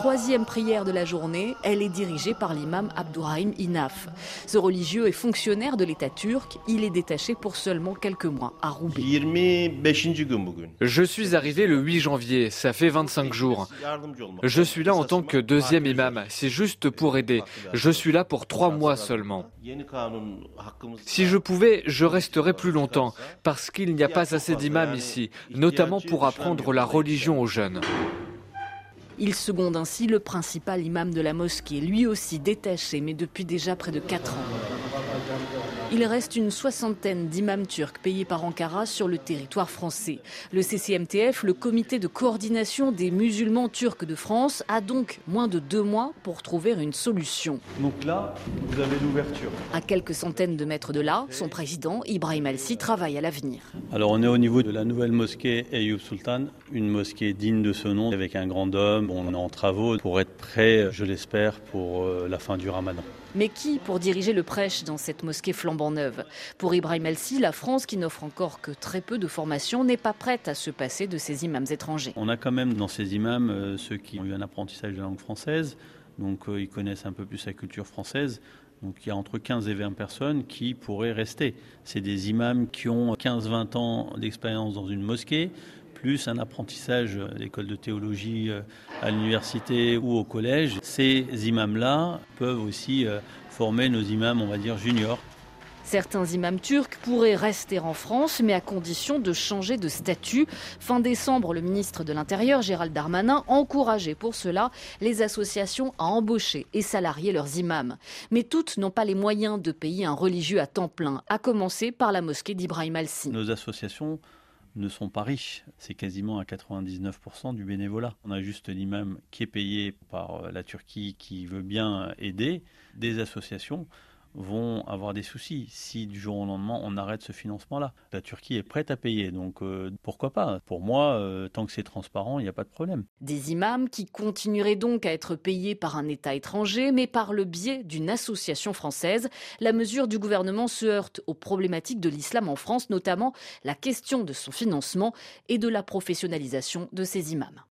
troisième prière de la journée. Elle est dirigée par l'imam Abdourahim Inaf. Ce religieux est fonctionnaire de l'État turc. Il est détaché pour seulement quelques mois à Roubaix. Je suis arrivé le 8 janvier, ça fait 25 jours. Je suis là en tant que deuxième imam, c'est juste pour aider. Je suis là pour trois mois seulement. Si je pouvais, je resterais plus longtemps, parce qu'il n'y a pas assez d'imams ici, notamment pour apprendre la religion aux jeunes. Il seconde ainsi le principal imam de la mosquée, lui aussi détaché, mais depuis déjà près de 4 ans. Il reste une soixantaine d'imams turcs payés par Ankara sur le territoire français. Le CCMTF, le comité de coordination des musulmans turcs de France, a donc moins de deux mois pour trouver une solution. Donc là, vous avez l'ouverture. À quelques centaines de mètres de là, son président, Ibrahim Alsi, travaille à l'avenir. Alors on est au niveau de la nouvelle mosquée Ayoub Sultan, une mosquée digne de ce nom, avec un grand homme. On est en travaux pour être prêt, je l'espère, pour euh, la fin du ramadan. Mais qui pour diriger le prêche dans cette mosquée flambant neuve Pour Ibrahim Elsi, la France, qui n'offre encore que très peu de formation, n'est pas prête à se passer de ces imams étrangers. On a quand même dans ces imams euh, ceux qui ont eu un apprentissage de la langue française, donc euh, ils connaissent un peu plus la culture française. Donc il y a entre 15 et 20 personnes qui pourraient rester. C'est des imams qui ont 15-20 ans d'expérience dans une mosquée, plus un apprentissage à l'école de théologie euh, à l'université ou au collège. Ces imams-là peuvent aussi former nos imams, on va dire, juniors. Certains imams turcs pourraient rester en France, mais à condition de changer de statut. Fin décembre, le ministre de l'Intérieur, Gérald Darmanin, encourageait pour cela les associations à embaucher et salarier leurs imams. Mais toutes n'ont pas les moyens de payer un religieux à temps plein, à commencer par la mosquée d'Ibrahim Al-Si. Nos associations ne sont pas riches. C'est quasiment à 99% du bénévolat. On a juste l'imam qui est payé par euh, la Turquie qui veut bien aider, des associations vont avoir des soucis si du jour au lendemain on arrête ce financement-là. La Turquie est prête à payer, donc euh, pourquoi pas? Pour moi, euh, tant que c'est transparent, il n'y a pas de problème. Des imams qui continueraient donc à être payés par un État étranger, mais par le biais d'une association française. La mesure du gouvernement se heurte aux problématiques de l'islam en France, notamment la question de son financement et de la professionnalisation de ces imams.